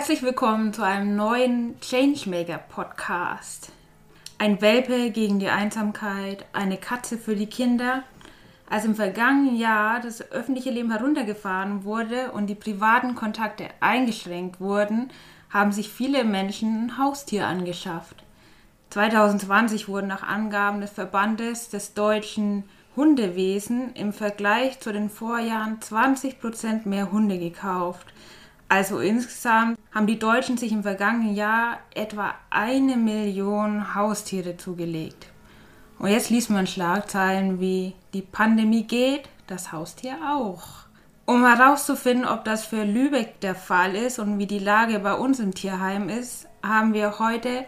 Herzlich willkommen zu einem neuen Changemaker Podcast. Ein Welpe gegen die Einsamkeit, eine Katze für die Kinder. Als im vergangenen Jahr das öffentliche Leben heruntergefahren wurde und die privaten Kontakte eingeschränkt wurden, haben sich viele Menschen ein Haustier angeschafft. 2020 wurden nach Angaben des Verbandes des deutschen Hundewesen im Vergleich zu den Vorjahren 20 Prozent mehr Hunde gekauft. Also insgesamt haben die Deutschen sich im vergangenen Jahr etwa eine Million Haustiere zugelegt. Und jetzt liest man Schlagzeilen wie die Pandemie geht, das Haustier auch. Um herauszufinden, ob das für Lübeck der Fall ist und wie die Lage bei uns im Tierheim ist, haben wir heute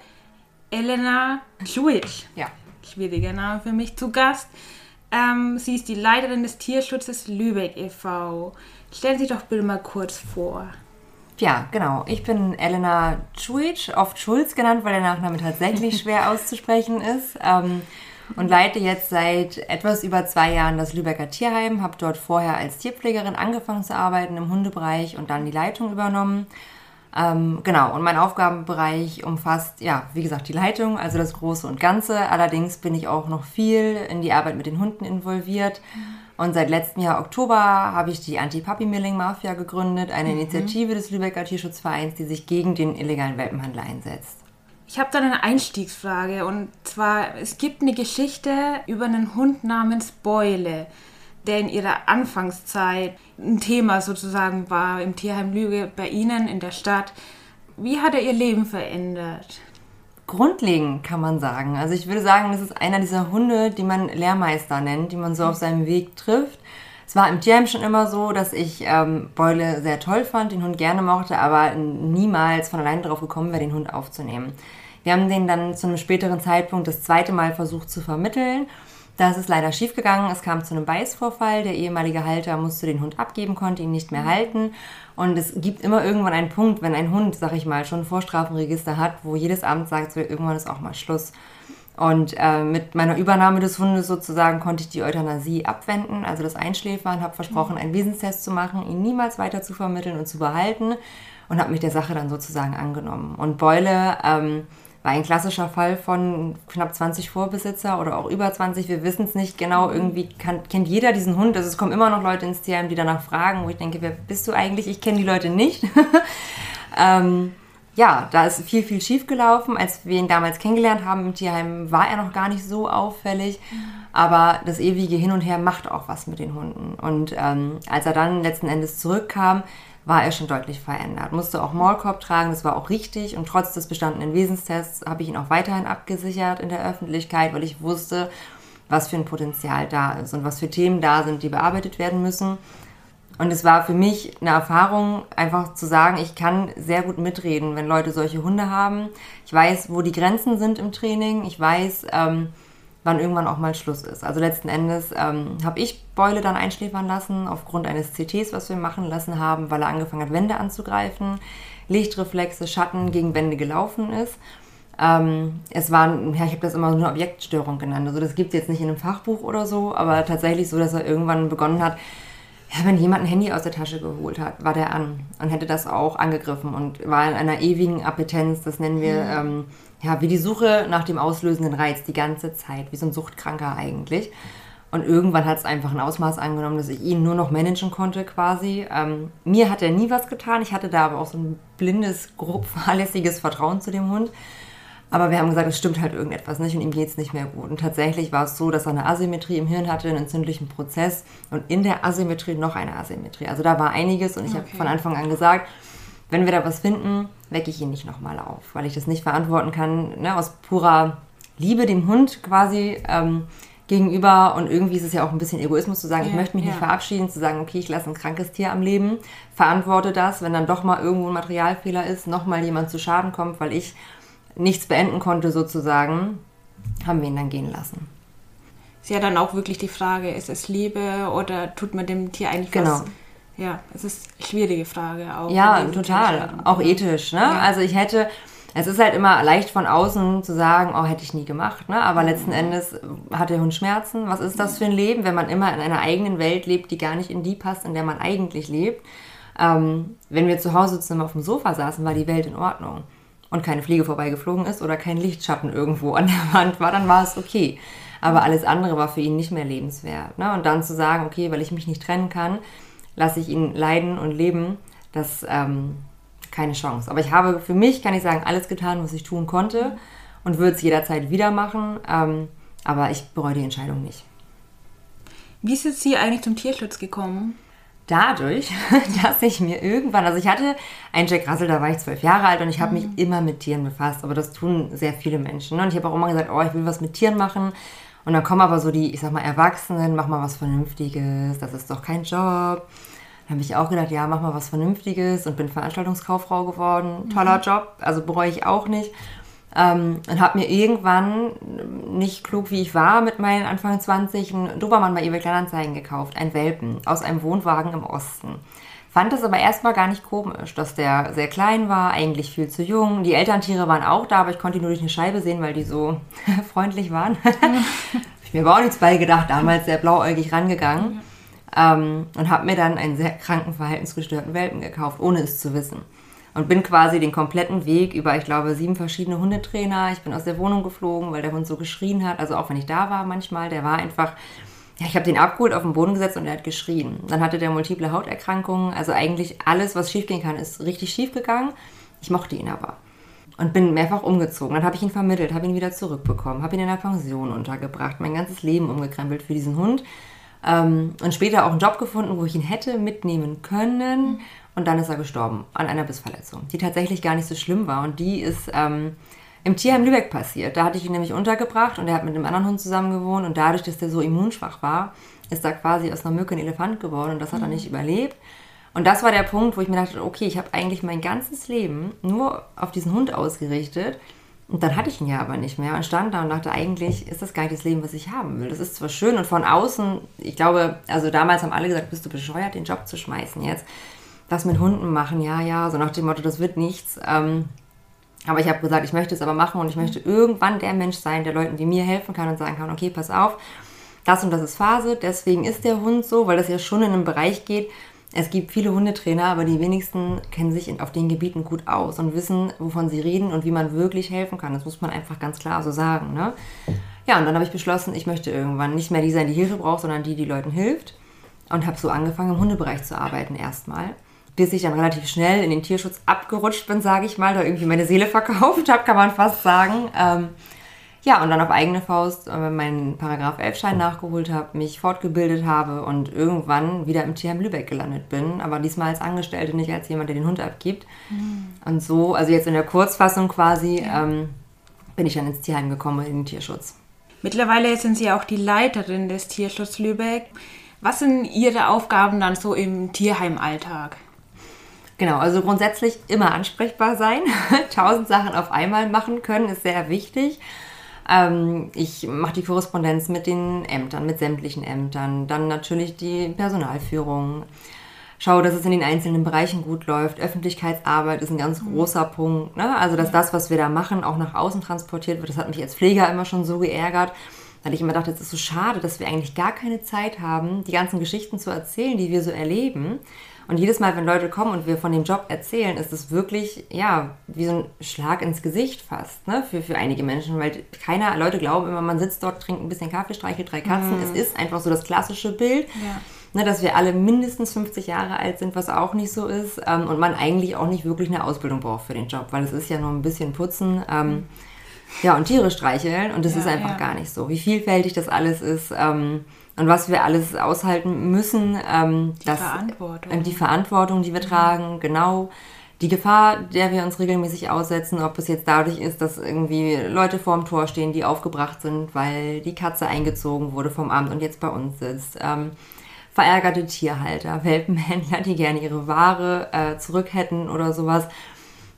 Elena Schwitsch. Ja. Schwieriger Name für mich zu Gast. Ähm, sie ist die Leiterin des Tierschutzes Lübeck e.V. Stellen Sie doch bitte mal kurz vor. Ja, genau. Ich bin Elena Čujic, oft Schulz genannt, weil der Nachname tatsächlich schwer auszusprechen ist. Ähm, und leite jetzt seit etwas über zwei Jahren das Lübecker Tierheim, habe dort vorher als Tierpflegerin angefangen zu arbeiten im Hundebereich und dann die Leitung übernommen. Ähm, genau, und mein Aufgabenbereich umfasst, ja, wie gesagt, die Leitung, also das Große und Ganze. Allerdings bin ich auch noch viel in die Arbeit mit den Hunden involviert. Und seit letztem Jahr Oktober habe ich die Anti-Puppy-Milling-Mafia gegründet, eine mhm. Initiative des Lübecker Tierschutzvereins, die sich gegen den illegalen Welpenhandel einsetzt. Ich habe da eine Einstiegsfrage und zwar, es gibt eine Geschichte über einen Hund namens Beule der in ihrer Anfangszeit ein Thema sozusagen war im Tierheim Lüge bei Ihnen in der Stadt. Wie hat er Ihr Leben verändert? Grundlegend kann man sagen. Also ich würde sagen, das ist einer dieser Hunde, die man Lehrmeister nennt, die man so auf seinem Weg trifft. Es war im Tierheim schon immer so, dass ich ähm, Beule sehr toll fand, den Hund gerne mochte, aber niemals von allein darauf gekommen wäre, den Hund aufzunehmen. Wir haben den dann zu einem späteren Zeitpunkt das zweite Mal versucht zu vermitteln das ist leider schiefgegangen. Es kam zu einem Beißvorfall. Der ehemalige Halter musste den Hund abgeben, konnte ihn nicht mehr halten. Und es gibt immer irgendwann einen Punkt, wenn ein Hund, sag ich mal, schon ein Vorstrafenregister hat, wo jedes Amt sagt, so, irgendwann ist auch mal Schluss. Und äh, mit meiner Übernahme des Hundes sozusagen konnte ich die Euthanasie abwenden, also das Einschläfern, habe versprochen, einen Wesenstest zu machen, ihn niemals weiter zu vermitteln und zu behalten und habe mich der Sache dann sozusagen angenommen. Und Beule ähm, war ein klassischer Fall von knapp 20 Vorbesitzer oder auch über 20. Wir wissen es nicht genau. Irgendwie kann, kennt jeder diesen Hund. Also es kommen immer noch Leute ins Tierheim, die danach fragen, wo ich denke, wer bist du eigentlich? Ich kenne die Leute nicht. ähm, ja, da ist viel, viel schief gelaufen. Als wir ihn damals kennengelernt haben im Tierheim, war er noch gar nicht so auffällig. Aber das ewige Hin und Her macht auch was mit den Hunden. Und ähm, als er dann letzten Endes zurückkam, war er schon deutlich verändert. Musste auch Maulkorb tragen, das war auch richtig. Und trotz des bestandenen Wesenstests habe ich ihn auch weiterhin abgesichert in der Öffentlichkeit, weil ich wusste, was für ein Potenzial da ist und was für Themen da sind, die bearbeitet werden müssen. Und es war für mich eine Erfahrung, einfach zu sagen, ich kann sehr gut mitreden, wenn Leute solche Hunde haben. Ich weiß, wo die Grenzen sind im Training. Ich weiß, ähm, wann irgendwann auch mal Schluss ist. Also letzten Endes ähm, habe ich Beule dann einschläfern lassen, aufgrund eines CTs, was wir machen lassen haben, weil er angefangen hat, Wände anzugreifen, Lichtreflexe, Schatten gegen Wände gelaufen ist. Ähm, es waren, ja, ich habe das immer nur Objektstörung genannt. Also das gibt es jetzt nicht in einem Fachbuch oder so, aber tatsächlich so, dass er irgendwann begonnen hat, ja, wenn jemand ein Handy aus der Tasche geholt hat, war der an und hätte das auch angegriffen und war in einer ewigen Appetenz, das nennen wir, mhm. ähm, ja, wie die Suche nach dem auslösenden Reiz die ganze Zeit, wie so ein Suchtkranker eigentlich. Und irgendwann hat es einfach ein Ausmaß angenommen, dass ich ihn nur noch managen konnte quasi. Ähm, mir hat er nie was getan. Ich hatte da aber auch so ein blindes, grob fahrlässiges Vertrauen zu dem Hund. Aber wir haben gesagt, es stimmt halt irgendetwas nicht und ihm geht es nicht mehr gut. Und tatsächlich war es so, dass er eine Asymmetrie im Hirn hatte, einen entzündlichen Prozess und in der Asymmetrie noch eine Asymmetrie. Also da war einiges und ich okay. habe von Anfang an gesagt, wenn wir da was finden, wecke ich ihn nicht nochmal auf, weil ich das nicht verantworten kann, ne, aus purer Liebe dem Hund quasi ähm, gegenüber. Und irgendwie ist es ja auch ein bisschen Egoismus zu sagen, ja, ich möchte mich ja. nicht verabschieden, zu sagen, okay, ich lasse ein krankes Tier am Leben, verantworte das, wenn dann doch mal irgendwo ein Materialfehler ist, nochmal jemand zu Schaden kommt, weil ich nichts beenden konnte sozusagen, haben wir ihn dann gehen lassen. Ist ja dann auch wirklich die Frage, ist es Liebe oder tut man dem Tier eigentlich genau. was? Ja, es ist eine schwierige Frage auch. Ja, total. Auch ethisch, ne? Ja. Also ich hätte, es ist halt immer leicht von außen zu sagen, oh, hätte ich nie gemacht, ne? Aber letzten mhm. Endes hat der Hund Schmerzen. Was ist das für ein Leben, wenn man immer in einer eigenen Welt lebt, die gar nicht in die passt, in der man eigentlich lebt? Ähm, wenn wir zu Hause zusammen auf dem Sofa saßen, war die Welt in Ordnung und keine Fliege vorbeigeflogen ist oder kein Lichtschatten irgendwo an der Wand war, dann war es okay. Aber alles andere war für ihn nicht mehr lebenswert. Ne? Und dann zu sagen, okay, weil ich mich nicht trennen kann, lasse ich ihn leiden und leben, das ähm, keine Chance. Aber ich habe für mich, kann ich sagen, alles getan, was ich tun konnte und würde es jederzeit wieder machen. Ähm, aber ich bereue die Entscheidung nicht. Wie ist es hier eigentlich zum Tierschutz gekommen? Dadurch, dass ich mir irgendwann, also ich hatte einen Jack Russell, da war ich zwölf Jahre alt und ich habe mhm. mich immer mit Tieren befasst, aber das tun sehr viele Menschen. Und ich habe auch immer gesagt, oh, ich will was mit Tieren machen. Und dann kommen aber so die, ich sag mal, Erwachsenen, mach mal was Vernünftiges, das ist doch kein Job. Dann habe ich auch gedacht, ja, mach mal was Vernünftiges und bin Veranstaltungskauffrau geworden. Toller mhm. Job, also bereue ich auch nicht. Ähm, und habe mir irgendwann, nicht klug wie ich war, mit meinen Anfang 20 einen Dobermann bei eBay Kleinanzeigen gekauft, ein Welpen aus einem Wohnwagen im Osten. Fand es aber erstmal gar nicht komisch, dass der sehr klein war, eigentlich viel zu jung. Die Elterntiere waren auch da, aber ich konnte ihn nur durch eine Scheibe sehen, weil die so freundlich waren. ich mir aber auch nichts bei gedacht, damals sehr blauäugig rangegangen. Ähm, und habe mir dann einen sehr kranken, verhaltensgestörten Welpen gekauft, ohne es zu wissen und bin quasi den kompletten Weg über, ich glaube, sieben verschiedene Hundetrainer. Ich bin aus der Wohnung geflogen, weil der Hund so geschrien hat. Also auch wenn ich da war manchmal, der war einfach, ja, ich habe den abgeholt, auf den Boden gesetzt und er hat geschrien. Dann hatte der multiple Hauterkrankungen. Also eigentlich alles, was schiefgehen kann, ist richtig schief gegangen. Ich mochte ihn aber. Und bin mehrfach umgezogen. Dann habe ich ihn vermittelt, habe ihn wieder zurückbekommen, habe ihn in der Pension untergebracht, mein ganzes Leben umgekrempelt für diesen Hund. Ähm, und später auch einen Job gefunden, wo ich ihn hätte mitnehmen können und dann ist er gestorben an einer Bissverletzung, die tatsächlich gar nicht so schlimm war. Und die ist ähm, im Tierheim Lübeck passiert. Da hatte ich ihn nämlich untergebracht und er hat mit einem anderen Hund zusammen gewohnt. Und dadurch, dass der so immunschwach war, ist da quasi aus einer Mücke ein Elefant geworden und das hat mhm. er nicht überlebt. Und das war der Punkt, wo ich mir dachte, okay, ich habe eigentlich mein ganzes Leben nur auf diesen Hund ausgerichtet. Und dann hatte ich ihn ja aber nicht mehr und stand da und dachte, eigentlich ist das gar nicht das Leben, was ich haben will. Das ist zwar schön und von außen, ich glaube, also damals haben alle gesagt, bist du bescheuert, den Job zu schmeißen jetzt was mit Hunden machen, ja, ja, so nach dem Motto, das wird nichts. Ähm, aber ich habe gesagt, ich möchte es aber machen und ich möchte irgendwann der Mensch sein, der Leuten wie mir helfen kann und sagen kann, okay, pass auf, das und das ist Phase, deswegen ist der Hund so, weil das ja schon in einen Bereich geht. Es gibt viele Hundetrainer, aber die wenigsten kennen sich auf den Gebieten gut aus und wissen, wovon sie reden und wie man wirklich helfen kann. Das muss man einfach ganz klar so sagen. Ne? Ja, und dann habe ich beschlossen, ich möchte irgendwann nicht mehr die sein, die Hilfe braucht, sondern die, die Leuten hilft. Und habe so angefangen, im Hundebereich zu arbeiten erstmal bis ich dann relativ schnell in den Tierschutz abgerutscht bin, sage ich mal, da irgendwie meine Seele verkauft habe, kann man fast sagen. Ähm, ja, und dann auf eigene Faust äh, meinen Paragraph 11-Schein nachgeholt habe, mich fortgebildet habe und irgendwann wieder im Tierheim Lübeck gelandet bin, aber diesmal als Angestellte, nicht als jemand, der den Hund abgibt. Mhm. Und so, also jetzt in der Kurzfassung quasi, ähm, bin ich dann ins Tierheim gekommen, in den Tierschutz. Mittlerweile sind Sie auch die Leiterin des Tierschutz Lübeck. Was sind Ihre Aufgaben dann so im Tierheimalltag? Genau, also grundsätzlich immer ansprechbar sein. Tausend Sachen auf einmal machen können ist sehr wichtig. Ähm, ich mache die Korrespondenz mit den Ämtern, mit sämtlichen Ämtern. Dann natürlich die Personalführung. Schaue, dass es in den einzelnen Bereichen gut läuft. Öffentlichkeitsarbeit ist ein ganz mhm. großer Punkt. Ne? Also, dass das, was wir da machen, auch nach außen transportiert wird. Das hat mich als Pfleger immer schon so geärgert weil ich immer dachte, es ist so schade, dass wir eigentlich gar keine Zeit haben, die ganzen Geschichten zu erzählen, die wir so erleben. Und jedes Mal, wenn Leute kommen und wir von dem Job erzählen, ist es wirklich, ja, wie so ein Schlag ins Gesicht fast, ne, für, für einige Menschen, weil keiner, Leute glauben immer, man sitzt dort, trinkt ein bisschen Kaffee, streichelt drei Katzen. Mhm. Es ist einfach so das klassische Bild. Ja. Ne, dass wir alle mindestens 50 Jahre alt sind, was auch nicht so ist, ähm, und man eigentlich auch nicht wirklich eine Ausbildung braucht für den Job, weil es ist ja nur ein bisschen putzen. Ähm, mhm. Ja, und Tiere streicheln und das ja, ist einfach ja. gar nicht so. Wie vielfältig das alles ist. Ähm, und was wir alles aushalten müssen. Ähm, die das, Verantwortung. Äh, die Verantwortung, die wir mhm. tragen, genau. Die Gefahr, der wir uns regelmäßig aussetzen, ob es jetzt dadurch ist, dass irgendwie Leute vorm Tor stehen, die aufgebracht sind, weil die Katze eingezogen wurde vom Amt und jetzt bei uns sitzt. Ähm, verärgerte Tierhalter, Welpenhändler, die gerne ihre Ware äh, zurück hätten oder sowas.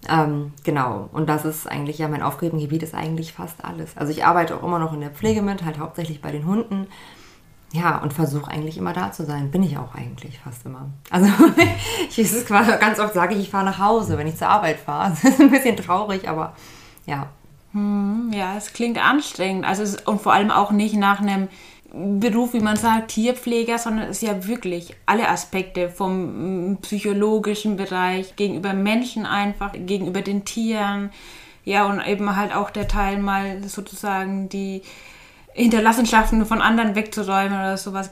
Ähm, genau, und das ist eigentlich, ja, mein Aufgabengebiet ist eigentlich fast alles. Also ich arbeite auch immer noch in der Pflege mit, halt hauptsächlich bei den Hunden. Ja, und versuche eigentlich immer da zu sein. Bin ich auch eigentlich fast immer. Also ich ist quasi, ganz oft sage ich, ich fahre nach Hause, wenn ich zur Arbeit fahre. Das ist ein bisschen traurig, aber ja. Hm, ja, es klingt anstrengend. Also und vor allem auch nicht nach einem Beruf, wie man sagt, Tierpfleger, sondern es ist ja wirklich alle Aspekte vom mm, psychologischen Bereich gegenüber Menschen einfach, gegenüber den Tieren. Ja, und eben halt auch der Teil mal sozusagen die Hinterlassenschaften von anderen wegzuräumen oder sowas.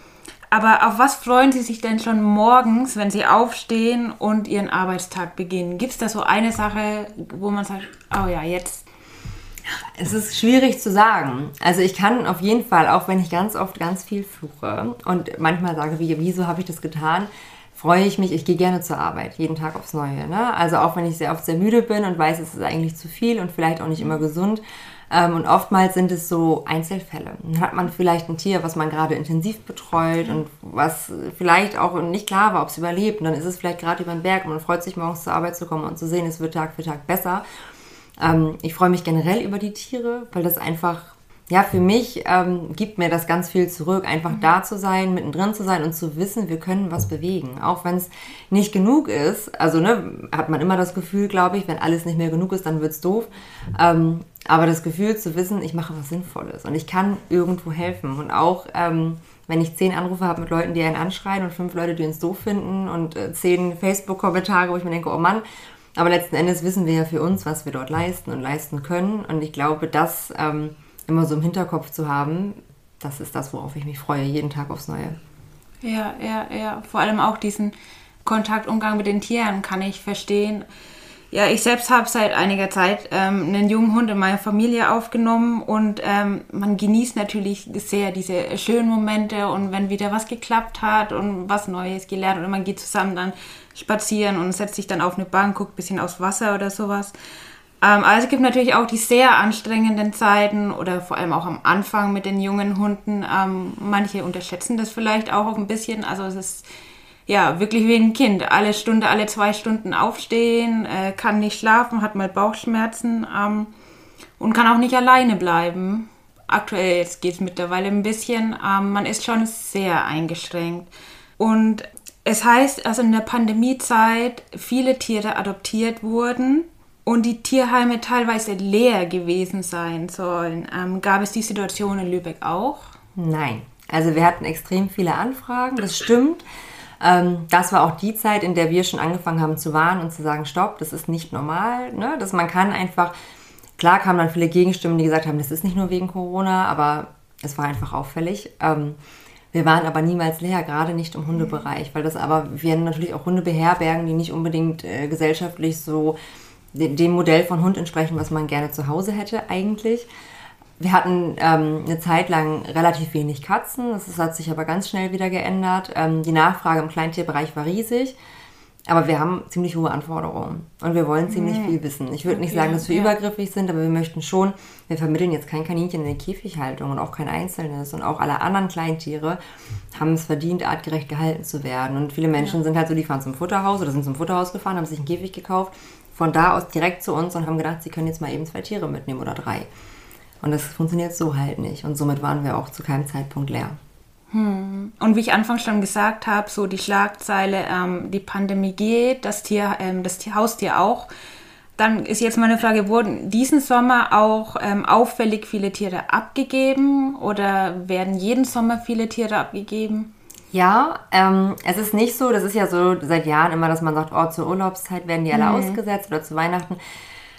Aber auf was freuen Sie sich denn schon morgens, wenn Sie aufstehen und Ihren Arbeitstag beginnen? Gibt es da so eine Sache, wo man sagt, oh ja, jetzt es ist schwierig zu sagen. Also ich kann auf jeden Fall, auch wenn ich ganz oft ganz viel fluche und manchmal sage, wie, wieso habe ich das getan, freue ich mich, ich gehe gerne zur Arbeit, jeden Tag aufs Neue. Ne? Also auch wenn ich sehr oft sehr müde bin und weiß, es ist eigentlich zu viel und vielleicht auch nicht immer gesund. Ähm, und oftmals sind es so Einzelfälle. Dann hat man vielleicht ein Tier, was man gerade intensiv betreut und was vielleicht auch nicht klar war, ob es überlebt. Und dann ist es vielleicht gerade über den Berg und man freut sich morgens zur Arbeit zu kommen und zu sehen, es wird Tag für Tag besser. Ähm, ich freue mich generell über die Tiere, weil das einfach, ja, für mich ähm, gibt mir das ganz viel zurück, einfach mhm. da zu sein, mittendrin zu sein und zu wissen, wir können was bewegen. Auch wenn es nicht genug ist, also ne, hat man immer das Gefühl, glaube ich, wenn alles nicht mehr genug ist, dann wird es doof. Ähm, aber das Gefühl zu wissen, ich mache was Sinnvolles und ich kann irgendwo helfen. Und auch ähm, wenn ich zehn Anrufe habe mit Leuten, die einen anschreien und fünf Leute, die uns doof finden und äh, zehn Facebook-Kommentare, wo ich mir denke, oh Mann, aber letzten Endes wissen wir ja für uns, was wir dort leisten und leisten können. Und ich glaube, das ähm, immer so im Hinterkopf zu haben, das ist das, worauf ich mich freue, jeden Tag aufs Neue. Ja, ja, ja. Vor allem auch diesen Kontaktumgang mit den Tieren kann ich verstehen. Ja, ich selbst habe seit einiger Zeit ähm, einen jungen Hund in meiner Familie aufgenommen und ähm, man genießt natürlich sehr diese schönen Momente und wenn wieder was geklappt hat und was Neues gelernt und man geht zusammen dann spazieren und setzt sich dann auf eine Bank, guckt ein bisschen aufs Wasser oder sowas. Ähm, also es gibt natürlich auch die sehr anstrengenden Zeiten oder vor allem auch am Anfang mit den jungen Hunden. Ähm, manche unterschätzen das vielleicht auch ein bisschen. Also es ist ja wirklich wie ein Kind. Alle Stunde, alle zwei Stunden aufstehen, äh, kann nicht schlafen, hat mal Bauchschmerzen ähm, und kann auch nicht alleine bleiben. Aktuell geht es mittlerweile ein bisschen. Ähm, man ist schon sehr eingeschränkt. Und es heißt, also in der Pandemiezeit viele Tiere adoptiert wurden und die Tierheime teilweise leer gewesen sein sollen. Ähm, gab es die Situation in Lübeck auch? Nein. Also wir hatten extrem viele Anfragen, das stimmt. Ähm, das war auch die Zeit, in der wir schon angefangen haben zu warnen und zu sagen, stopp, das ist nicht normal. Ne? Dass man kann einfach, klar kamen dann viele Gegenstimmen, die gesagt haben, das ist nicht nur wegen Corona, aber es war einfach auffällig. Ähm, wir waren aber niemals leer, gerade nicht im Hundebereich, weil das aber, wir natürlich auch Hunde beherbergen, die nicht unbedingt äh, gesellschaftlich so dem Modell von Hund entsprechen, was man gerne zu Hause hätte eigentlich. Wir hatten ähm, eine Zeit lang relativ wenig Katzen, das hat sich aber ganz schnell wieder geändert. Ähm, die Nachfrage im Kleintierbereich war riesig. Aber wir haben ziemlich hohe Anforderungen und wir wollen ziemlich mhm. viel wissen. Ich würde nicht sagen, dass wir ja. übergriffig sind, aber wir möchten schon, wir vermitteln jetzt kein Kaninchen in der Käfighaltung und auch kein einzelnes und auch alle anderen Kleintiere haben es verdient, artgerecht gehalten zu werden. Und viele Menschen ja. sind halt so, die fahren zum Futterhaus oder sind zum Futterhaus gefahren, haben sich einen Käfig gekauft, von da aus direkt zu uns und haben gedacht, sie können jetzt mal eben zwei Tiere mitnehmen oder drei. Und das funktioniert so halt nicht. Und somit waren wir auch zu keinem Zeitpunkt leer. Hm. Und wie ich anfangs schon gesagt habe, so die Schlagzeile, ähm, die Pandemie geht, das Tier, ähm, das Tier, Haustier auch. Dann ist jetzt meine Frage, wurden diesen Sommer auch ähm, auffällig viele Tiere abgegeben oder werden jeden Sommer viele Tiere abgegeben? Ja, ähm, es ist nicht so, das ist ja so seit Jahren immer, dass man sagt, oh, zur Urlaubszeit werden die alle mhm. ausgesetzt oder zu Weihnachten.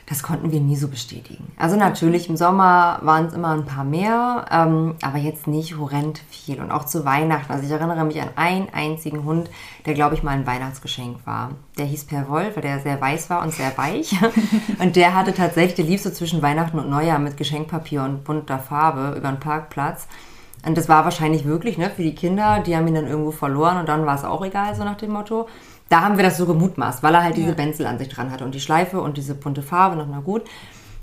Das konnten wir nie so bestätigen. Also natürlich im Sommer waren es immer ein paar mehr, ähm, aber jetzt nicht horrend viel. Und auch zu Weihnachten. Also ich erinnere mich an einen einzigen Hund, der glaube ich mal ein Weihnachtsgeschenk war. Der hieß Per Wolf, weil der sehr weiß war und sehr weich. und der hatte tatsächlich, der lief so zwischen Weihnachten und Neujahr mit Geschenkpapier und bunter Farbe über den Parkplatz. Und das war wahrscheinlich wirklich ne, für die Kinder, die haben ihn dann irgendwo verloren und dann war es auch egal, so nach dem Motto da haben wir das so gemutmaßt, weil er halt diese ja. Benzel an sich dran hatte und die Schleife und diese bunte Farbe noch mal gut.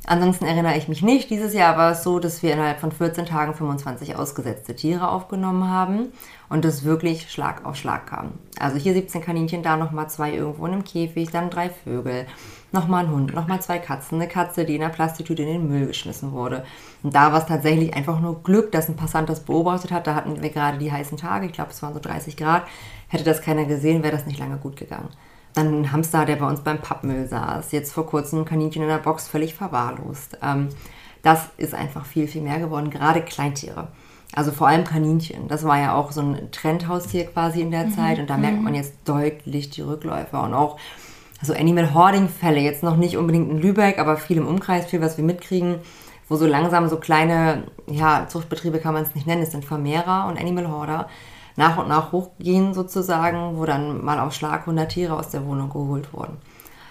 Ansonsten erinnere ich mich nicht. Dieses Jahr war es so, dass wir innerhalb von 14 Tagen 25 ausgesetzte Tiere aufgenommen haben und das wirklich Schlag auf Schlag kam. Also hier 17 Kaninchen, da nochmal zwei irgendwo in einem Käfig, dann drei Vögel, nochmal ein Hund, nochmal zwei Katzen, eine Katze, die in einer Plastiktüte in den Müll geschmissen wurde. Und da war es tatsächlich einfach nur Glück, dass ein Passant das beobachtet hat. Da hatten wir gerade die heißen Tage, ich glaube es waren so 30 Grad. Hätte das keiner gesehen, wäre das nicht lange gut gegangen. Dann ein Hamster, der bei uns beim Pappmüll saß. Jetzt vor kurzem ein Kaninchen in der Box völlig verwahrlost. Ähm, das ist einfach viel, viel mehr geworden, gerade Kleintiere. Also vor allem Kaninchen. Das war ja auch so ein Trendhaustier quasi in der mhm. Zeit und da merkt man jetzt deutlich die Rückläufe und auch so Animal Hoarding Fälle, jetzt noch nicht unbedingt in Lübeck, aber viel im Umkreis, viel was wir mitkriegen, wo so langsam so kleine, ja, Zuchtbetriebe kann man es nicht nennen, es sind Vermehrer und Animal Hoarder, nach und nach hochgehen sozusagen, wo dann mal auf Schlag 100 Tiere aus der Wohnung geholt wurden.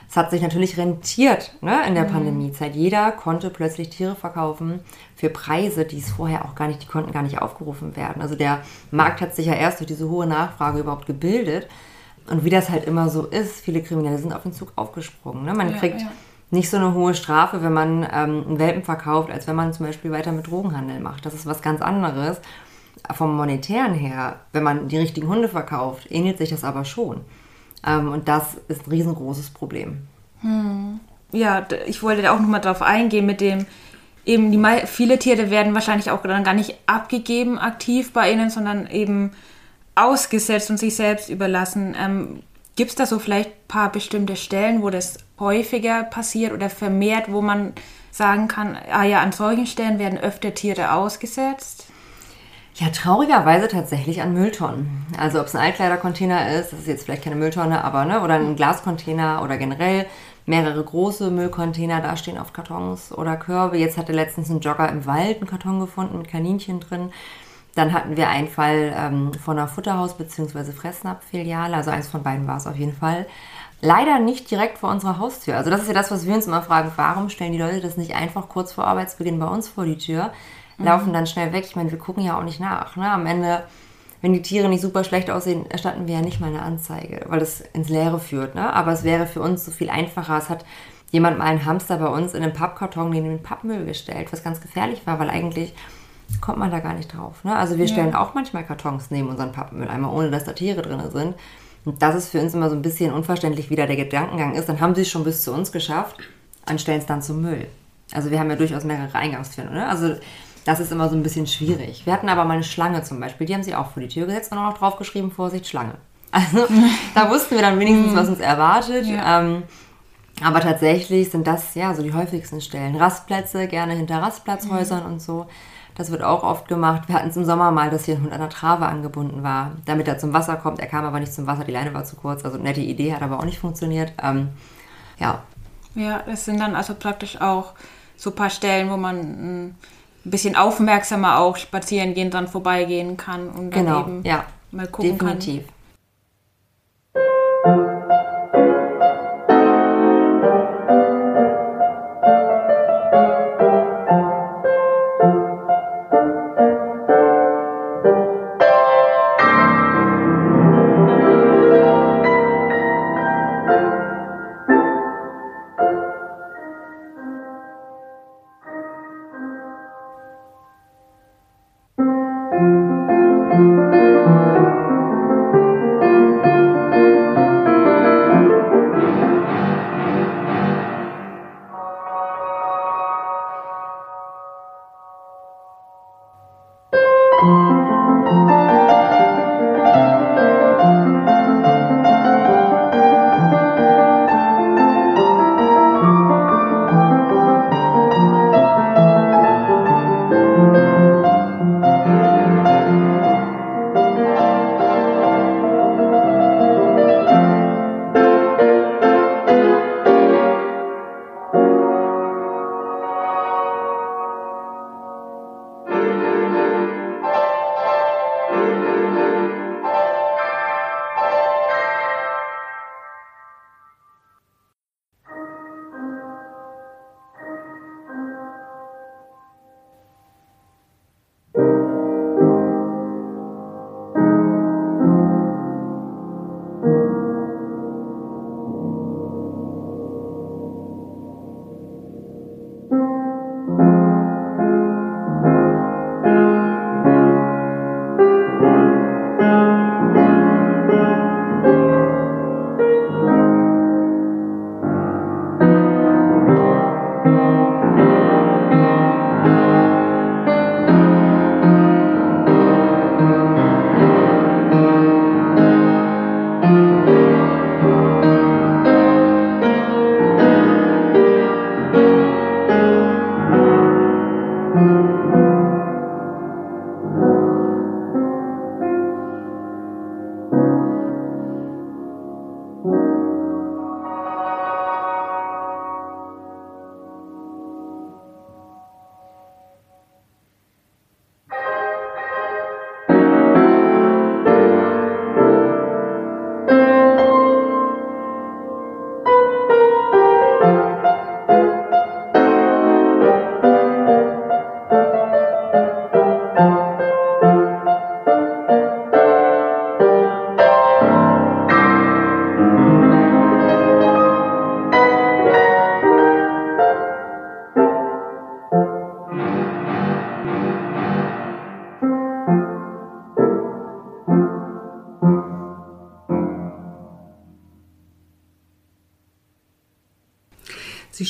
Es hat sich natürlich rentiert ne, in der mhm. Pandemiezeit. Jeder konnte plötzlich Tiere verkaufen für Preise, die es vorher auch gar nicht, die konnten gar nicht aufgerufen werden. Also der Markt hat sich ja erst durch diese hohe Nachfrage überhaupt gebildet. Und wie das halt immer so ist, viele Kriminelle sind auf den Zug aufgesprungen. Ne? Man ja, kriegt ja. nicht so eine hohe Strafe, wenn man ähm, einen Welpen verkauft, als wenn man zum Beispiel weiter mit Drogenhandel macht. Das ist was ganz anderes. Vom Monetären her, wenn man die richtigen Hunde verkauft, ähnelt sich das aber schon. Ähm, und das ist ein riesengroßes Problem. Hm. Ja, ich wollte auch nochmal darauf eingehen mit dem, eben die viele Tiere werden wahrscheinlich auch dann gar nicht abgegeben aktiv bei ihnen, sondern eben ausgesetzt und sich selbst überlassen. Ähm, Gibt es da so vielleicht ein paar bestimmte Stellen, wo das häufiger passiert oder vermehrt, wo man sagen kann, ah ja, an solchen Stellen werden öfter Tiere ausgesetzt? Ja, traurigerweise tatsächlich an Mülltonnen. Also ob es ein Altkleidercontainer ist, das ist jetzt vielleicht keine Mülltonne, aber ne, oder ein Glascontainer oder generell mehrere große Müllcontainer da stehen auf Kartons oder Körbe. Jetzt hatte letztens ein Jogger im Wald einen Karton gefunden mit Kaninchen drin. Dann hatten wir einen Fall ähm, von einer Futterhaus- bzw. Fressnapf-Filiale, also eins von beiden war es auf jeden Fall. Leider nicht direkt vor unserer Haustür. Also das ist ja das, was wir uns immer fragen, warum stellen die Leute das nicht einfach kurz vor Arbeitsbeginn bei uns vor die Tür? Laufen dann schnell weg. Ich meine, wir gucken ja auch nicht nach. Ne? Am Ende, wenn die Tiere nicht super schlecht aussehen, erstatten wir ja nicht mal eine Anzeige, weil das ins Leere führt. Ne? Aber es wäre für uns so viel einfacher. Es hat jemand mal einen Hamster bei uns in einen Pappkarton neben den Pappmüll gestellt, was ganz gefährlich war, weil eigentlich kommt man da gar nicht drauf. Ne? Also wir stellen ja. auch manchmal Kartons neben unseren Pappmülleimer, ohne dass da Tiere drin sind. Und das ist für uns immer so ein bisschen unverständlich, wie da der Gedankengang ist. Dann haben sie es schon bis zu uns geschafft und stellen es dann zum Müll. Also wir haben ja durchaus mehrere Eingangstüren. Ne? Also das ist immer so ein bisschen schwierig. Wir hatten aber mal eine Schlange zum Beispiel, die haben sie auch vor die Tür gesetzt und auch noch draufgeschrieben, Vorsicht, Schlange. Also da wussten wir dann wenigstens, was uns erwartet. Ja. Ähm, aber tatsächlich sind das ja so die häufigsten Stellen. Rastplätze, gerne hinter Rastplatzhäusern mhm. und so. Das wird auch oft gemacht. Wir hatten es im Sommer mal, dass hier ein Hund an der Trave angebunden war, damit er zum Wasser kommt. Er kam aber nicht zum Wasser, die Leine war zu kurz. Also nette Idee, hat aber auch nicht funktioniert. Ähm, ja. Ja, das sind dann also praktisch auch so ein paar Stellen, wo man ein bisschen aufmerksamer auch spazieren gehen, dran vorbeigehen kann und dann genau, eben ja, mal gucken definitiv. kann.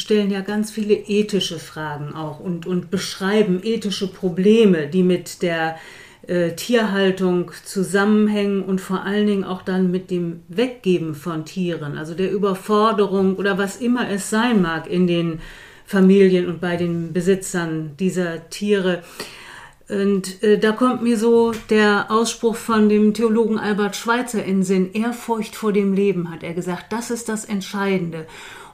Stellen ja ganz viele ethische Fragen auch und, und beschreiben ethische Probleme, die mit der äh, Tierhaltung zusammenhängen und vor allen Dingen auch dann mit dem Weggeben von Tieren, also der Überforderung oder was immer es sein mag in den Familien und bei den Besitzern dieser Tiere. Und äh, da kommt mir so der Ausspruch von dem Theologen Albert Schweitzer in Sinn. Ehrfurcht vor dem Leben, hat er gesagt. Das ist das Entscheidende.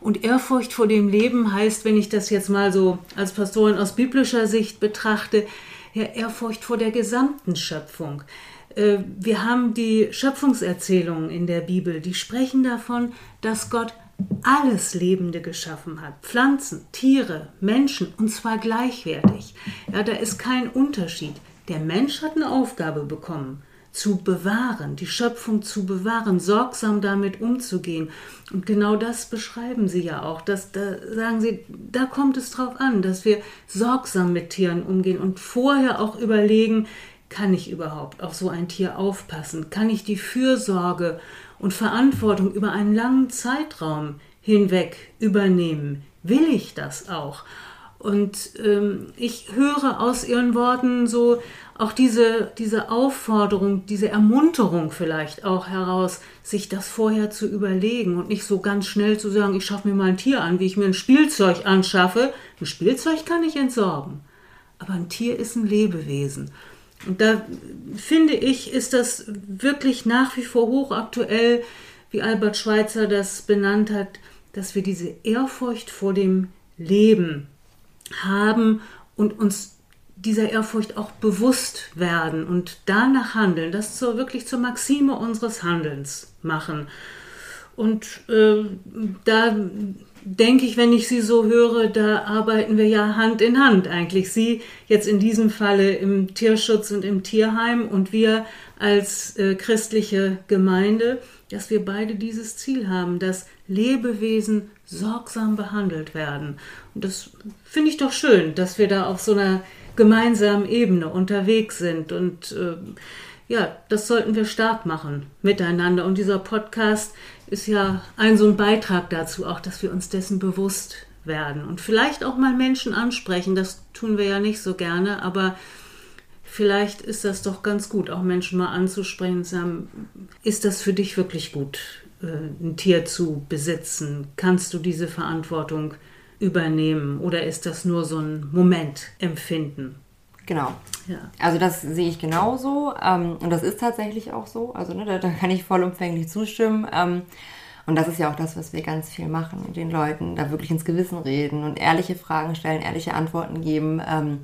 Und Ehrfurcht vor dem Leben heißt, wenn ich das jetzt mal so als Pastorin aus biblischer Sicht betrachte, ja, Ehrfurcht vor der gesamten Schöpfung. Äh, wir haben die Schöpfungserzählungen in der Bibel, die sprechen davon, dass Gott alles Lebende geschaffen hat. Pflanzen, Tiere, Menschen und zwar gleichwertig. Ja, da ist kein Unterschied. Der Mensch hat eine Aufgabe bekommen, zu bewahren, die Schöpfung zu bewahren, sorgsam damit umzugehen. Und genau das beschreiben Sie ja auch. Dass, da sagen Sie, da kommt es drauf an, dass wir sorgsam mit Tieren umgehen und vorher auch überlegen, kann ich überhaupt auf so ein Tier aufpassen? Kann ich die Fürsorge und Verantwortung über einen langen Zeitraum hinweg übernehmen? Will ich das auch? Und ähm, ich höre aus Ihren Worten so auch diese, diese Aufforderung, diese Ermunterung vielleicht auch heraus, sich das vorher zu überlegen und nicht so ganz schnell zu sagen, ich schaffe mir mal ein Tier an, wie ich mir ein Spielzeug anschaffe. Ein Spielzeug kann ich entsorgen, aber ein Tier ist ein Lebewesen. Und da finde ich, ist das wirklich nach wie vor hochaktuell, wie Albert Schweitzer das benannt hat, dass wir diese Ehrfurcht vor dem Leben haben und uns dieser Ehrfurcht auch bewusst werden und danach handeln, das zur, wirklich zur Maxime unseres Handelns machen. Und äh, da denke ich, wenn ich Sie so höre, da arbeiten wir ja Hand in Hand eigentlich. Sie jetzt in diesem Falle im Tierschutz und im Tierheim und wir als äh, christliche Gemeinde, dass wir beide dieses Ziel haben, dass Lebewesen sorgsam behandelt werden. Und das finde ich doch schön, dass wir da auf so einer gemeinsamen Ebene unterwegs sind und äh, ja, das sollten wir stark machen miteinander. Und dieser Podcast ist ja ein so ein Beitrag dazu, auch dass wir uns dessen bewusst werden und vielleicht auch mal Menschen ansprechen. Das tun wir ja nicht so gerne, aber vielleicht ist das doch ganz gut, auch Menschen mal anzusprechen und sagen, ist das für dich wirklich gut, äh, ein Tier zu besitzen? Kannst du diese Verantwortung übernehmen oder ist das nur so ein Momentempfinden? Genau. Ja. Also das sehe ich genauso ähm, und das ist tatsächlich auch so. Also ne, da, da, kann ich vollumfänglich zustimmen. Ähm, und das ist ja auch das, was wir ganz viel machen, mit den Leuten da wirklich ins Gewissen reden und ehrliche Fragen stellen, ehrliche Antworten geben. Ähm,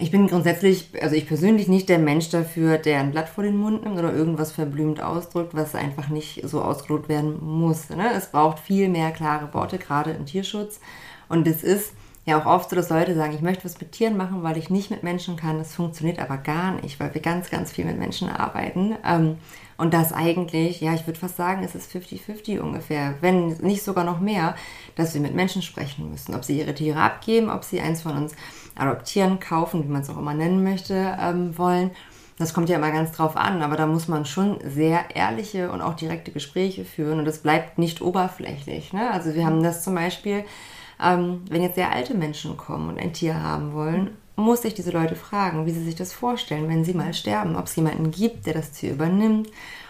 ich bin grundsätzlich, also ich persönlich nicht der Mensch dafür, der ein Blatt vor den Mund nimmt oder irgendwas verblümt ausdrückt, was einfach nicht so ausgedrückt werden muss. Ne? Es braucht viel mehr klare Worte, gerade im Tierschutz. Und es ist ja auch oft so, dass Leute sagen, ich möchte was mit Tieren machen, weil ich nicht mit Menschen kann. Das funktioniert aber gar nicht, weil wir ganz, ganz viel mit Menschen arbeiten. Ähm, und das eigentlich, ja, ich würde fast sagen, es ist 50-50 ungefähr, wenn nicht sogar noch mehr, dass wir mit Menschen sprechen müssen. Ob sie ihre Tiere abgeben, ob sie eins von uns adoptieren, kaufen, wie man es auch immer nennen möchte, ähm, wollen. Das kommt ja immer ganz drauf an, aber da muss man schon sehr ehrliche und auch direkte Gespräche führen und es bleibt nicht oberflächlich. Ne? Also wir haben das zum Beispiel ähm, wenn jetzt sehr alte Menschen kommen und ein Tier haben wollen, muss ich diese Leute fragen, wie sie sich das vorstellen, wenn sie mal sterben. Ob es jemanden gibt, der das Tier übernimmt,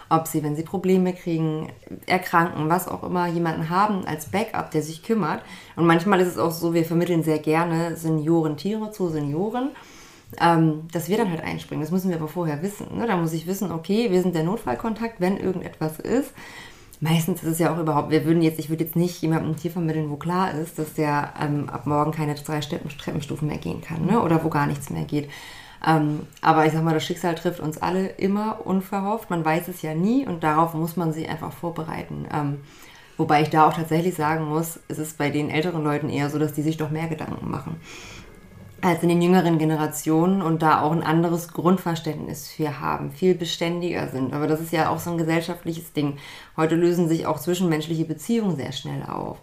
ob sie, wenn sie Probleme kriegen, erkranken, was auch immer, jemanden haben als Backup, der sich kümmert. Und manchmal ist es auch so, wir vermitteln sehr gerne Senioren-Tiere zu Senioren. Ähm, dass wir dann halt einspringen. Das müssen wir aber vorher wissen. Ne? Da muss ich wissen, okay, wir sind der Notfallkontakt, wenn irgendetwas ist meistens ist es ja auch überhaupt, wir würden jetzt, ich würde jetzt nicht jemandem ein Tier vermitteln, wo klar ist, dass der ähm, ab morgen keine drei Treppenstufen mehr gehen kann, ne? oder wo gar nichts mehr geht. Ähm, aber ich sag mal, das Schicksal trifft uns alle immer unverhofft. Man weiß es ja nie und darauf muss man sich einfach vorbereiten. Ähm, wobei ich da auch tatsächlich sagen muss, es ist bei den älteren Leuten eher so, dass die sich doch mehr Gedanken machen als in den jüngeren Generationen und da auch ein anderes Grundverständnis für haben, viel beständiger sind. Aber das ist ja auch so ein gesellschaftliches Ding. Heute lösen sich auch zwischenmenschliche Beziehungen sehr schnell auf.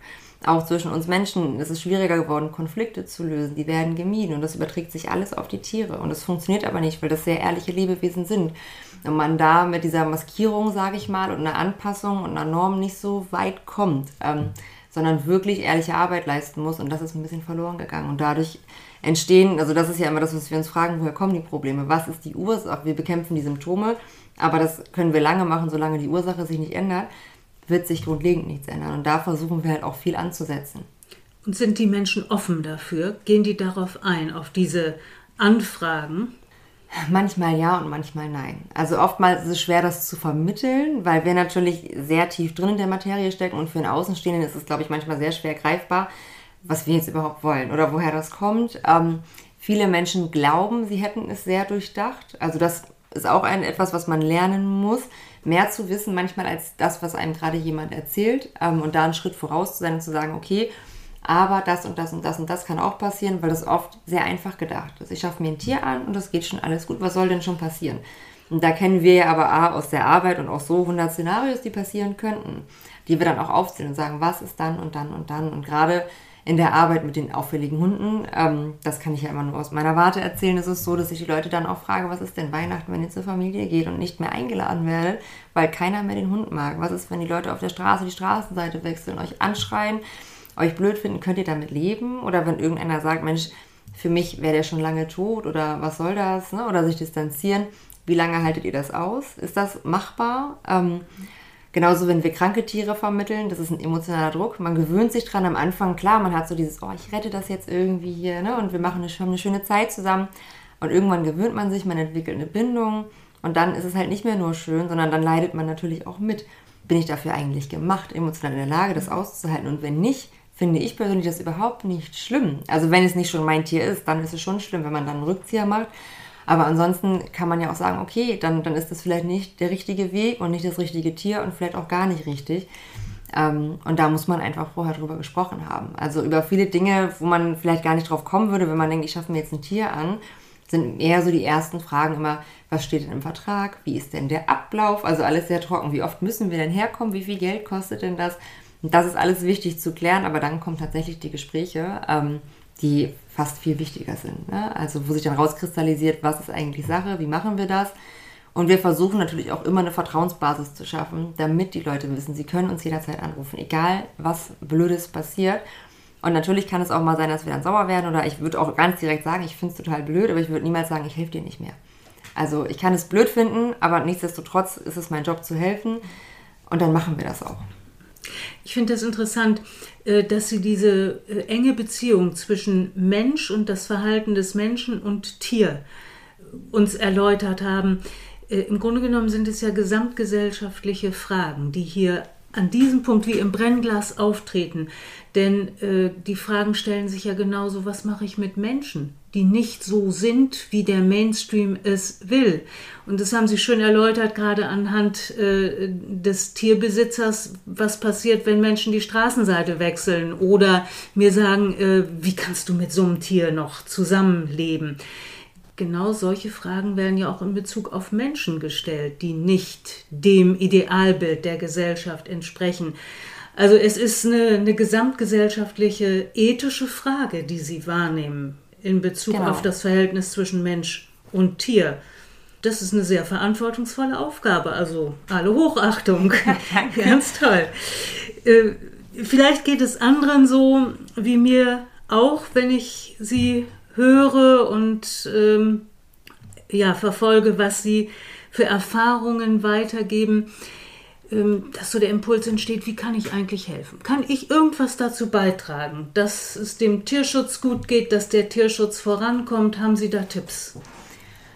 Auch zwischen uns Menschen ist es schwieriger geworden, Konflikte zu lösen. Die werden gemieden und das überträgt sich alles auf die Tiere. Und das funktioniert aber nicht, weil das sehr ehrliche Lebewesen sind. Und man da mit dieser Maskierung, sage ich mal, und einer Anpassung und einer Norm nicht so weit kommt. Ähm, sondern wirklich ehrliche Arbeit leisten muss und das ist ein bisschen verloren gegangen. Und dadurch entstehen, also das ist ja immer das, was wir uns fragen, woher kommen die Probleme? Was ist die Ursache? Wir bekämpfen die Symptome, aber das können wir lange machen, solange die Ursache sich nicht ändert, wird sich grundlegend nichts ändern. Und da versuchen wir halt auch viel anzusetzen. Und sind die Menschen offen dafür? Gehen die darauf ein, auf diese Anfragen? Manchmal ja und manchmal nein. Also oftmals ist es schwer, das zu vermitteln, weil wir natürlich sehr tief drin in der Materie stecken und für einen Außenstehenden ist es, glaube ich, manchmal sehr schwer greifbar, was wir jetzt überhaupt wollen oder woher das kommt. Ähm, viele Menschen glauben, sie hätten es sehr durchdacht. Also das ist auch ein, etwas, was man lernen muss, mehr zu wissen manchmal als das, was einem gerade jemand erzählt ähm, und da einen Schritt voraus zu sein und zu sagen, okay, aber das und das und das und das kann auch passieren, weil das oft sehr einfach gedacht ist. Ich schaffe mir ein Tier an und das geht schon alles gut. Was soll denn schon passieren? Und da kennen wir ja aber A, aus der Arbeit und auch so 100 Szenarios, die passieren könnten, die wir dann auch aufzählen und sagen, was ist dann und dann und dann. Und gerade in der Arbeit mit den auffälligen Hunden, ähm, das kann ich ja immer nur aus meiner Warte erzählen, ist es so, dass ich die Leute dann auch frage, was ist denn Weihnachten, wenn ihr zur Familie geht und nicht mehr eingeladen werdet, weil keiner mehr den Hund mag? Was ist, wenn die Leute auf der Straße die Straßenseite wechseln, euch anschreien, euch blöd finden, könnt ihr damit leben? Oder wenn irgendeiner sagt, Mensch, für mich wäre der schon lange tot oder was soll das? Ne? Oder sich distanzieren. Wie lange haltet ihr das aus? Ist das machbar? Ähm, genauso, wenn wir kranke Tiere vermitteln, das ist ein emotionaler Druck. Man gewöhnt sich dran am Anfang. Klar, man hat so dieses, oh, ich rette das jetzt irgendwie hier ne? und wir machen eine, haben eine schöne Zeit zusammen. Und irgendwann gewöhnt man sich, man entwickelt eine Bindung. Und dann ist es halt nicht mehr nur schön, sondern dann leidet man natürlich auch mit. Bin ich dafür eigentlich gemacht, emotional in der Lage, das auszuhalten? Und wenn nicht, finde ich persönlich das überhaupt nicht schlimm. Also wenn es nicht schon mein Tier ist, dann ist es schon schlimm, wenn man dann einen Rückzieher macht. Aber ansonsten kann man ja auch sagen, okay, dann, dann ist das vielleicht nicht der richtige Weg und nicht das richtige Tier und vielleicht auch gar nicht richtig. Ähm, und da muss man einfach vorher drüber gesprochen haben. Also über viele Dinge, wo man vielleicht gar nicht drauf kommen würde, wenn man denkt, ich schaffe mir jetzt ein Tier an, sind eher so die ersten Fragen immer, was steht denn im Vertrag? Wie ist denn der Ablauf? Also alles sehr trocken. Wie oft müssen wir denn herkommen? Wie viel Geld kostet denn das? Das ist alles wichtig zu klären, aber dann kommen tatsächlich die Gespräche, ähm, die fast viel wichtiger sind. Ne? Also wo sich dann rauskristallisiert, was ist eigentlich Sache, wie machen wir das? Und wir versuchen natürlich auch immer eine Vertrauensbasis zu schaffen, damit die Leute wissen, sie können uns jederzeit anrufen, egal was Blödes passiert. Und natürlich kann es auch mal sein, dass wir dann sauer werden oder ich würde auch ganz direkt sagen, ich finde es total blöd, aber ich würde niemals sagen, ich helfe dir nicht mehr. Also ich kann es blöd finden, aber nichtsdestotrotz ist es mein Job zu helfen und dann machen wir das auch. Ich finde das interessant, äh, dass Sie diese äh, enge Beziehung zwischen Mensch und das Verhalten des Menschen und Tier uns erläutert haben. Äh, Im Grunde genommen sind es ja gesamtgesellschaftliche Fragen, die hier an diesem Punkt wie im Brennglas auftreten. Denn äh, die Fragen stellen sich ja genauso, was mache ich mit Menschen, die nicht so sind, wie der Mainstream es will. Und das haben Sie schön erläutert, gerade anhand äh, des Tierbesitzers, was passiert, wenn Menschen die Straßenseite wechseln oder mir sagen, äh, wie kannst du mit so einem Tier noch zusammenleben genau solche Fragen werden ja auch in Bezug auf Menschen gestellt, die nicht dem Idealbild der Gesellschaft entsprechen. Also es ist eine, eine gesamtgesellschaftliche ethische Frage, die Sie wahrnehmen in Bezug genau. auf das Verhältnis zwischen Mensch und Tier. Das ist eine sehr verantwortungsvolle Aufgabe. Also alle Hochachtung. Ganz toll. Äh, vielleicht geht es anderen so wie mir auch, wenn ich Sie höre und ähm, ja, verfolge, was sie für Erfahrungen weitergeben, dass so der Impuls entsteht, wie kann ich eigentlich helfen? Kann ich irgendwas dazu beitragen, dass es dem Tierschutz gut geht, dass der Tierschutz vorankommt? Haben Sie da Tipps?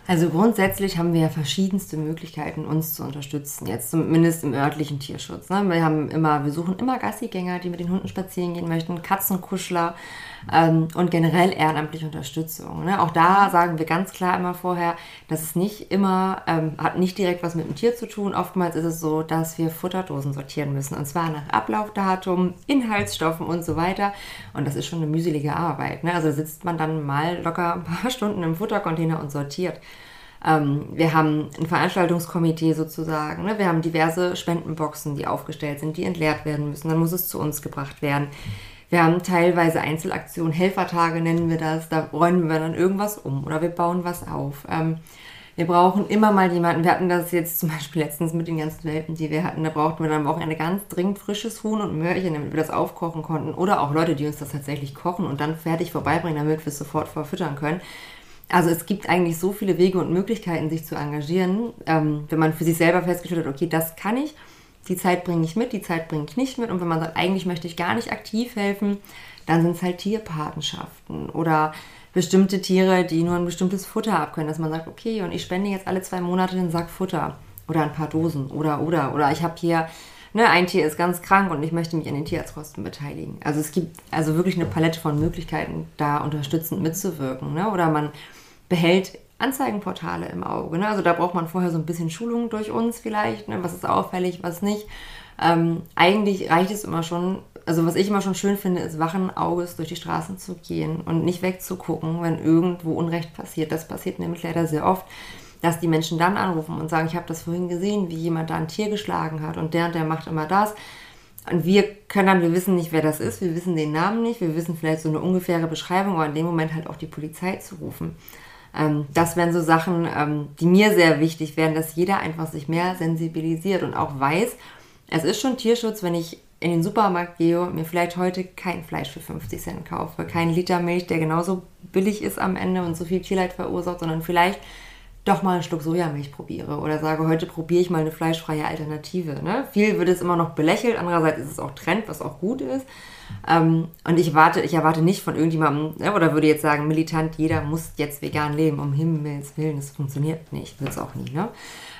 Also grundsätzlich haben wir ja verschiedenste Möglichkeiten, uns zu unterstützen. Jetzt zumindest im örtlichen Tierschutz. Ne? Wir haben immer, wir suchen immer Gassigänger, die mit den Hunden spazieren gehen möchten, Katzenkuschler ähm, und generell ehrenamtliche Unterstützung. Ne? Auch da sagen wir ganz klar immer vorher, dass es nicht immer, ähm, hat nicht direkt was mit dem Tier zu tun. Oftmals ist es so, dass wir Futterdosen sortieren müssen. Und zwar nach Ablaufdatum, Inhaltsstoffen und so weiter. Und das ist schon eine mühselige Arbeit. Ne? Also sitzt man dann mal locker ein paar Stunden im Futtercontainer und sortiert. Ähm, wir haben ein Veranstaltungskomitee sozusagen. Ne? Wir haben diverse Spendenboxen, die aufgestellt sind, die entleert werden müssen. Dann muss es zu uns gebracht werden. Wir haben teilweise Einzelaktionen, Helfertage nennen wir das. Da räumen wir dann irgendwas um oder wir bauen was auf. Ähm, Wir brauchen immer mal jemanden. Wir hatten das jetzt zum Beispiel letztens mit den ganzen Welpen, die wir hatten. Da brauchten wir dann am Wochenende ganz dringend frisches Huhn und Möhrchen, damit wir das aufkochen konnten. Oder auch Leute, die uns das tatsächlich kochen und dann fertig vorbeibringen, damit wir es sofort verfüttern können. Also es gibt eigentlich so viele Wege und Möglichkeiten, sich zu engagieren, ähm, wenn man für sich selber festgestellt hat, okay, das kann ich, die Zeit bringe ich mit, die Zeit bringe ich nicht mit. Und wenn man sagt, eigentlich möchte ich gar nicht aktiv helfen, dann sind es halt Tierpatenschaften oder bestimmte Tiere, die nur ein bestimmtes Futter abkönnen, dass man sagt, okay, und ich spende jetzt alle zwei Monate einen Sack Futter oder ein paar Dosen oder oder oder ich habe hier ne, ein Tier ist ganz krank und ich möchte mich an den Tierarztkosten beteiligen. Also es gibt also wirklich eine Palette von Möglichkeiten, da unterstützend mitzuwirken. Ne? Oder man behält Anzeigenportale im Auge. Ne? Also da braucht man vorher so ein bisschen Schulung durch uns vielleicht, ne? was ist auffällig, was nicht. Ähm, eigentlich reicht es immer schon, also was ich immer schon schön finde, ist wachen Auges durch die Straßen zu gehen und nicht wegzugucken, wenn irgendwo Unrecht passiert. Das passiert nämlich leider sehr oft, dass die Menschen dann anrufen und sagen, ich habe das vorhin gesehen, wie jemand da ein Tier geschlagen hat und der und der macht immer das. Und wir können dann, wir wissen nicht, wer das ist, wir wissen den Namen nicht, wir wissen vielleicht so eine ungefähre Beschreibung, aber in dem Moment halt auch die Polizei zu rufen. Ähm, das wären so Sachen, ähm, die mir sehr wichtig wären, dass jeder einfach sich mehr sensibilisiert und auch weiß, es ist schon Tierschutz, wenn ich in den Supermarkt gehe und mir vielleicht heute kein Fleisch für 50 Cent kaufe, kein Liter Milch, der genauso billig ist am Ende und so viel Tierleid verursacht, sondern vielleicht doch mal einen Schluck Sojamilch probiere oder sage, heute probiere ich mal eine fleischfreie Alternative. Ne? Viel wird es immer noch belächelt, andererseits ist es auch Trend, was auch gut ist. Ähm, und ich warte, ich erwarte nicht von irgendjemandem, ne, oder würde jetzt sagen, militant, jeder muss jetzt vegan leben, um Himmels Willen, das funktioniert nicht, wird es auch nie. Ne?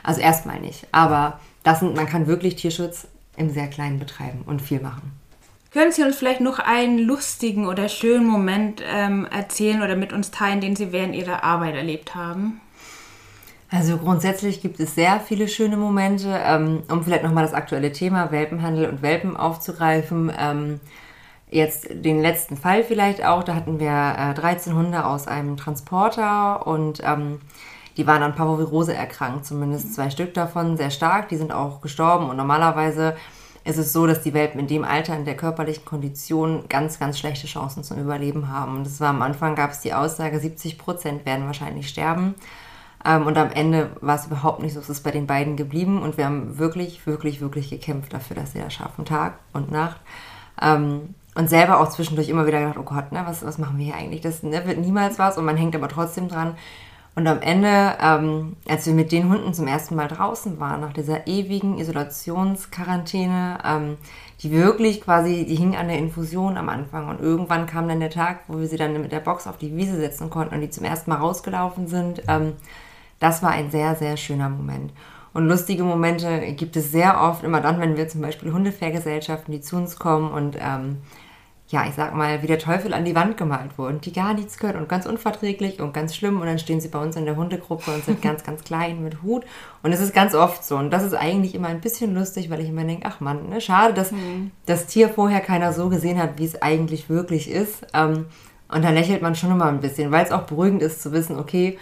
Also erstmal nicht. Aber das sind, man kann wirklich Tierschutz im sehr kleinen betreiben und viel machen. Können Sie uns vielleicht noch einen lustigen oder schönen Moment ähm, erzählen oder mit uns teilen, den Sie während Ihrer Arbeit erlebt haben? Also grundsätzlich gibt es sehr viele schöne Momente. Ähm, um vielleicht nochmal das aktuelle Thema Welpenhandel und Welpen aufzugreifen. Ähm, jetzt den letzten Fall vielleicht auch. Da hatten wir äh, 13 Hunde aus einem Transporter und ähm, die waren an Parvovirose erkrankt, zumindest zwei Stück davon, sehr stark. Die sind auch gestorben und normalerweise ist es so, dass die Welpen in dem Alter, in der körperlichen Kondition ganz, ganz schlechte Chancen zum Überleben haben. Und das war am Anfang, gab es die Aussage, 70 Prozent werden wahrscheinlich sterben. Ähm, und am Ende war es überhaupt nicht so. Es ist bei den beiden geblieben und wir haben wirklich, wirklich, wirklich gekämpft dafür, dass sie das schaffen, Tag und Nacht. Ähm, und selber auch zwischendurch immer wieder gedacht, oh Gott, ne, was, was machen wir hier eigentlich? Das ne, wird niemals was und man hängt aber trotzdem dran. Und am Ende, ähm, als wir mit den Hunden zum ersten Mal draußen waren, nach dieser ewigen Isolationsquarantäne, ähm, die wirklich quasi, die hing an der Infusion am Anfang. Und irgendwann kam dann der Tag, wo wir sie dann mit der Box auf die Wiese setzen konnten und die zum ersten Mal rausgelaufen sind. Ähm, das war ein sehr, sehr schöner Moment. Und lustige Momente gibt es sehr oft, immer dann, wenn wir zum Beispiel Hundefairgesellschaften, die zu uns kommen und ähm, ja, ich sag mal, wie der Teufel an die Wand gemalt wurden, die gar nichts können und ganz unverträglich und ganz schlimm. Und dann stehen sie bei uns in der Hundegruppe und sind ganz, ganz klein mit Hut. Und es ist ganz oft so. Und das ist eigentlich immer ein bisschen lustig, weil ich immer denke, ach Mann, ne, schade, dass mhm. das Tier vorher keiner so gesehen hat, wie es eigentlich wirklich ist. Ähm, und da lächelt man schon immer ein bisschen, weil es auch beruhigend ist zu wissen, okay,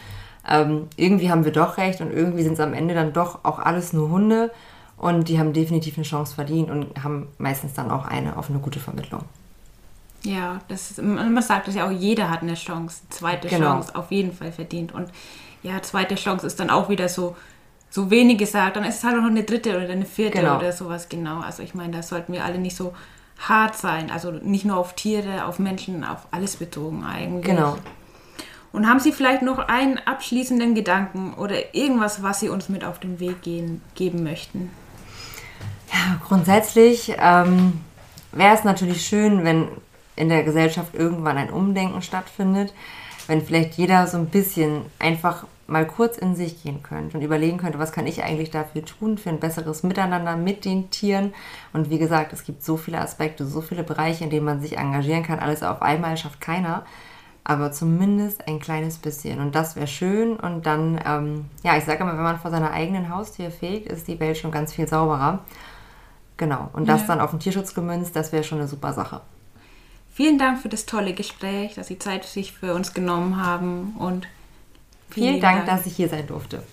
ähm, irgendwie haben wir doch recht und irgendwie sind es am Ende dann doch auch alles nur Hunde und die haben definitiv eine Chance verdient und haben meistens dann auch eine auf eine gute Vermittlung. Ja, das ist, man sagt das ja auch, jeder hat eine Chance, zweite genau. Chance auf jeden Fall verdient. Und ja, zweite Chance ist dann auch wieder so, so wenig gesagt, dann ist es halt noch eine dritte oder eine vierte genau. oder sowas, genau. Also ich meine, da sollten wir alle nicht so hart sein. Also nicht nur auf Tiere, auf Menschen, auf alles bezogen eigentlich. Genau. Und haben Sie vielleicht noch einen abschließenden Gedanken oder irgendwas, was Sie uns mit auf den Weg gehen, geben möchten? Ja, grundsätzlich ähm, wäre es natürlich schön, wenn in der Gesellschaft irgendwann ein Umdenken stattfindet, wenn vielleicht jeder so ein bisschen einfach mal kurz in sich gehen könnte und überlegen könnte, was kann ich eigentlich dafür tun für ein besseres Miteinander mit den Tieren. Und wie gesagt, es gibt so viele Aspekte, so viele Bereiche, in denen man sich engagieren kann. Alles auf einmal schafft keiner aber zumindest ein kleines bisschen. Und das wäre schön. Und dann, ähm, ja, ich sage immer, wenn man vor seiner eigenen Haustür fegt, ist die Welt schon ganz viel sauberer. Genau. Und das ja. dann auf den Tierschutz gemünzt, das wäre schon eine super Sache. Vielen Dank für das tolle Gespräch, dass Sie Zeit sich für uns genommen haben und vielen, vielen Dank, Dank, dass ich hier sein durfte.